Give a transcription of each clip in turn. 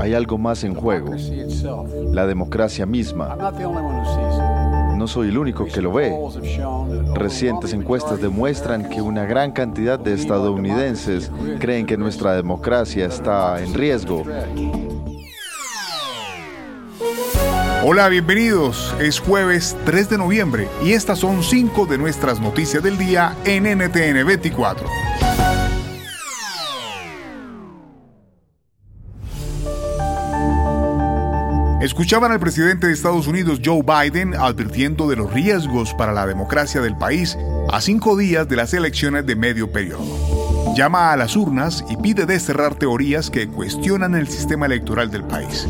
Hay algo más en juego, la democracia misma. No soy el único que lo ve. Recientes encuestas demuestran que una gran cantidad de estadounidenses creen que nuestra democracia está en riesgo. Hola, bienvenidos. Es jueves 3 de noviembre y estas son cinco de nuestras noticias del día en NTN 24. Escuchaban al presidente de Estados Unidos Joe Biden advirtiendo de los riesgos para la democracia del país a cinco días de las elecciones de medio periodo llama a las urnas y pide desterrar teorías que cuestionan el sistema electoral del país.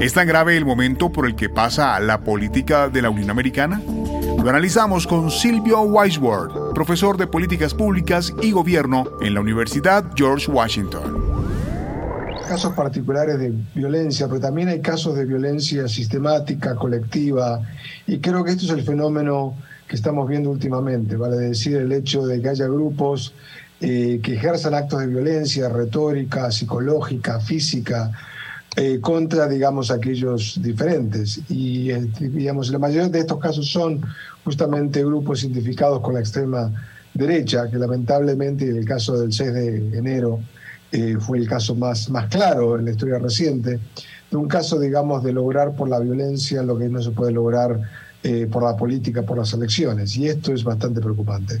¿Es tan grave el momento por el que pasa la política de la Unión Americana? Lo analizamos con Silvio Weisward, profesor de Políticas Públicas y Gobierno en la Universidad George Washington. Casos particulares de violencia, pero también hay casos de violencia sistemática, colectiva, y creo que esto es el fenómeno que estamos viendo últimamente, vale decir, el hecho de que haya grupos eh, que ejerzan actos de violencia retórica, psicológica, física, eh, contra, digamos, aquellos diferentes. Y, eh, digamos, la mayoría de estos casos son justamente grupos identificados con la extrema derecha, que lamentablemente en el caso del 6 de enero fue el caso más, más claro en la historia reciente, de un caso, digamos, de lograr por la violencia lo que no se puede lograr por la política, por las elecciones. Y esto es bastante preocupante.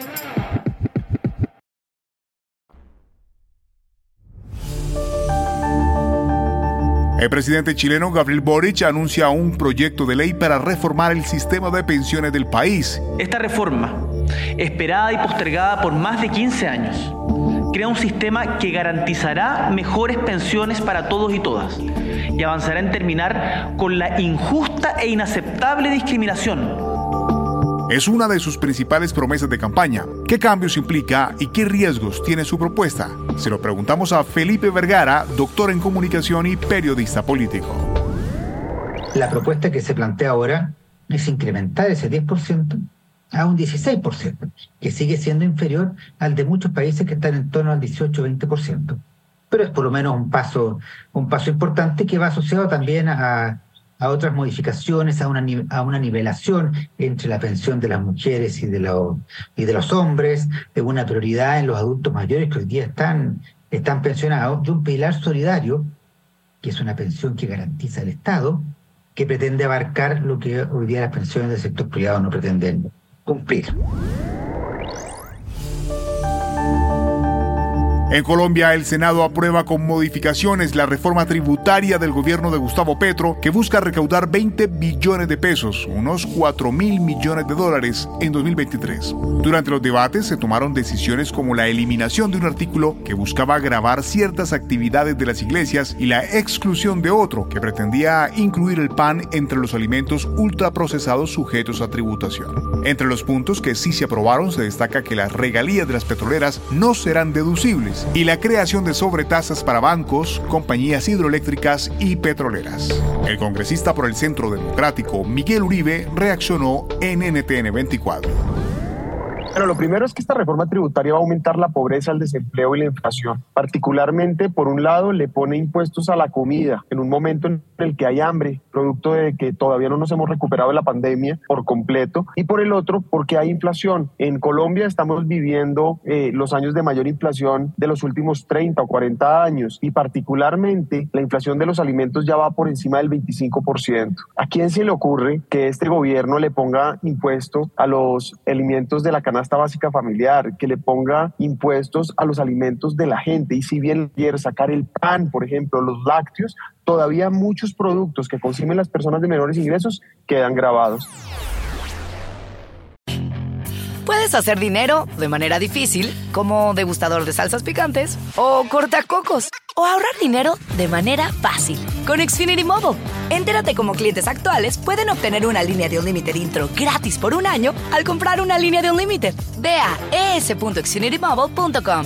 El presidente chileno Gabriel Boric anuncia un proyecto de ley para reformar el sistema de pensiones del país. Esta reforma, esperada y postergada por más de 15 años, crea un sistema que garantizará mejores pensiones para todos y todas y avanzará en terminar con la injusta e inaceptable discriminación es una de sus principales promesas de campaña. ¿Qué cambios implica y qué riesgos tiene su propuesta? Se lo preguntamos a Felipe Vergara, doctor en comunicación y periodista político. La propuesta que se plantea ahora es incrementar ese 10% a un 16%, que sigue siendo inferior al de muchos países que están en torno al 18-20%. Pero es por lo menos un paso, un paso importante que va asociado también a a otras modificaciones, a una, a una nivelación entre la pensión de las mujeres y de, los, y de los hombres, de una prioridad en los adultos mayores que hoy día están, están pensionados, de un pilar solidario, que es una pensión que garantiza el Estado, que pretende abarcar lo que hoy día las pensiones del sector privado no pretenden cumplir. En Colombia, el Senado aprueba con modificaciones la reforma tributaria del gobierno de Gustavo Petro, que busca recaudar 20 billones de pesos, unos 4 mil millones de dólares, en 2023. Durante los debates se tomaron decisiones como la eliminación de un artículo que buscaba grabar ciertas actividades de las iglesias y la exclusión de otro que pretendía incluir el pan entre los alimentos ultraprocesados sujetos a tributación. Entre los puntos que sí se aprobaron se destaca que las regalías de las petroleras no serán deducibles y la creación de sobretasas para bancos, compañías hidroeléctricas y petroleras. El congresista por el Centro Democrático, Miguel Uribe, reaccionó en NTN 24. Bueno, lo primero es que esta reforma tributaria va a aumentar la pobreza, el desempleo y la inflación. Particularmente, por un lado, le pone impuestos a la comida en un momento en el que hay hambre, producto de que todavía no nos hemos recuperado de la pandemia por completo. Y por el otro, porque hay inflación. En Colombia estamos viviendo eh, los años de mayor inflación de los últimos 30 o 40 años. Y particularmente, la inflación de los alimentos ya va por encima del 25%. ¿A quién se le ocurre que este gobierno le ponga impuesto a los alimentos de la canasta? básica familiar, que le ponga impuestos a los alimentos de la gente. Y si bien quiere sacar el pan, por ejemplo, los lácteos, todavía muchos productos que consumen las personas de menores ingresos quedan grabados. Puedes hacer dinero de manera difícil, como degustador de salsas picantes o cortacocos o ahorrar dinero de manera fácil con Xfinity Mobile. Entérate cómo clientes actuales pueden obtener una línea de un límite intro gratis por un año al comprar una línea de un límite. Ve a es.xfinitymobile.com.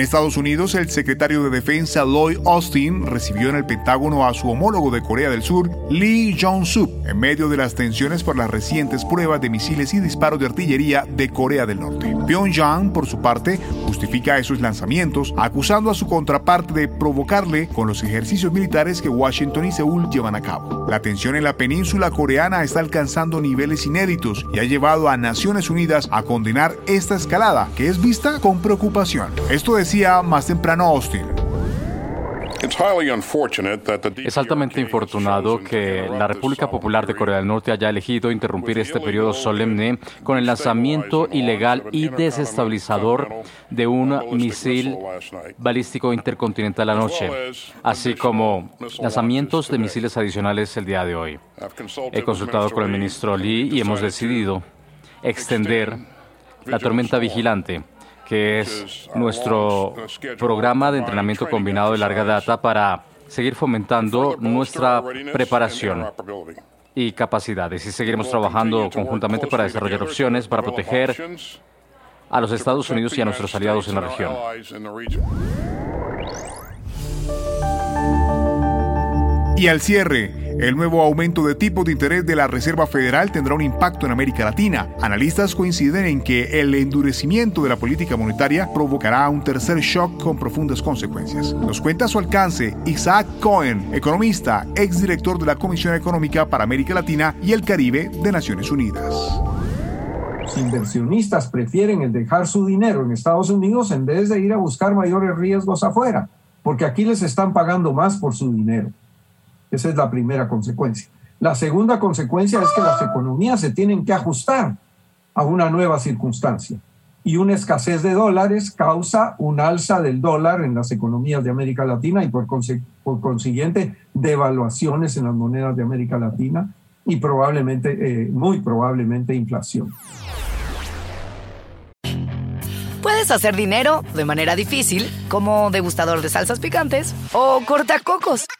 En Estados Unidos, el secretario de Defensa Lloyd Austin recibió en el Pentágono a su homólogo de Corea del Sur, Lee Jong-suk, en medio de las tensiones por las recientes pruebas de misiles y disparos de artillería de Corea del Norte. Pyongyang, por su parte, justifica esos lanzamientos, acusando a su contraparte de provocarle con los ejercicios militares que Washington y Seúl llevan a cabo. La tensión en la península coreana está alcanzando niveles inéditos y ha llevado a Naciones Unidas a condenar esta escalada, que es vista con preocupación. Esto decía más temprano Austin. Es altamente infortunado que la República Popular de Corea del Norte haya elegido interrumpir este periodo solemne con el lanzamiento ilegal y desestabilizador de un misil balístico intercontinental anoche, así como lanzamientos de misiles adicionales el día de hoy. He consultado con el ministro Lee y hemos decidido extender la tormenta vigilante que es nuestro programa de entrenamiento combinado de larga data para seguir fomentando nuestra preparación y capacidades. Y seguiremos trabajando conjuntamente para desarrollar opciones para proteger a los Estados Unidos y a nuestros aliados en la región. Y al cierre, el nuevo aumento de tipo de interés de la Reserva Federal tendrá un impacto en América Latina. Analistas coinciden en que el endurecimiento de la política monetaria provocará un tercer shock con profundas consecuencias. Nos cuenta su alcance Isaac Cohen, economista, exdirector de la Comisión Económica para América Latina y el Caribe de Naciones Unidas. Los inversionistas prefieren el dejar su dinero en Estados Unidos en vez de ir a buscar mayores riesgos afuera, porque aquí les están pagando más por su dinero. Esa es la primera consecuencia. La segunda consecuencia es que las economías se tienen que ajustar a una nueva circunstancia. Y una escasez de dólares causa un alza del dólar en las economías de América Latina y por, consiguiente devaluaciones en las monedas de América Latina y probablemente, eh, muy probablemente, inflación. Puedes hacer dinero de manera difícil, como degustador de salsas picantes, o cortacocos,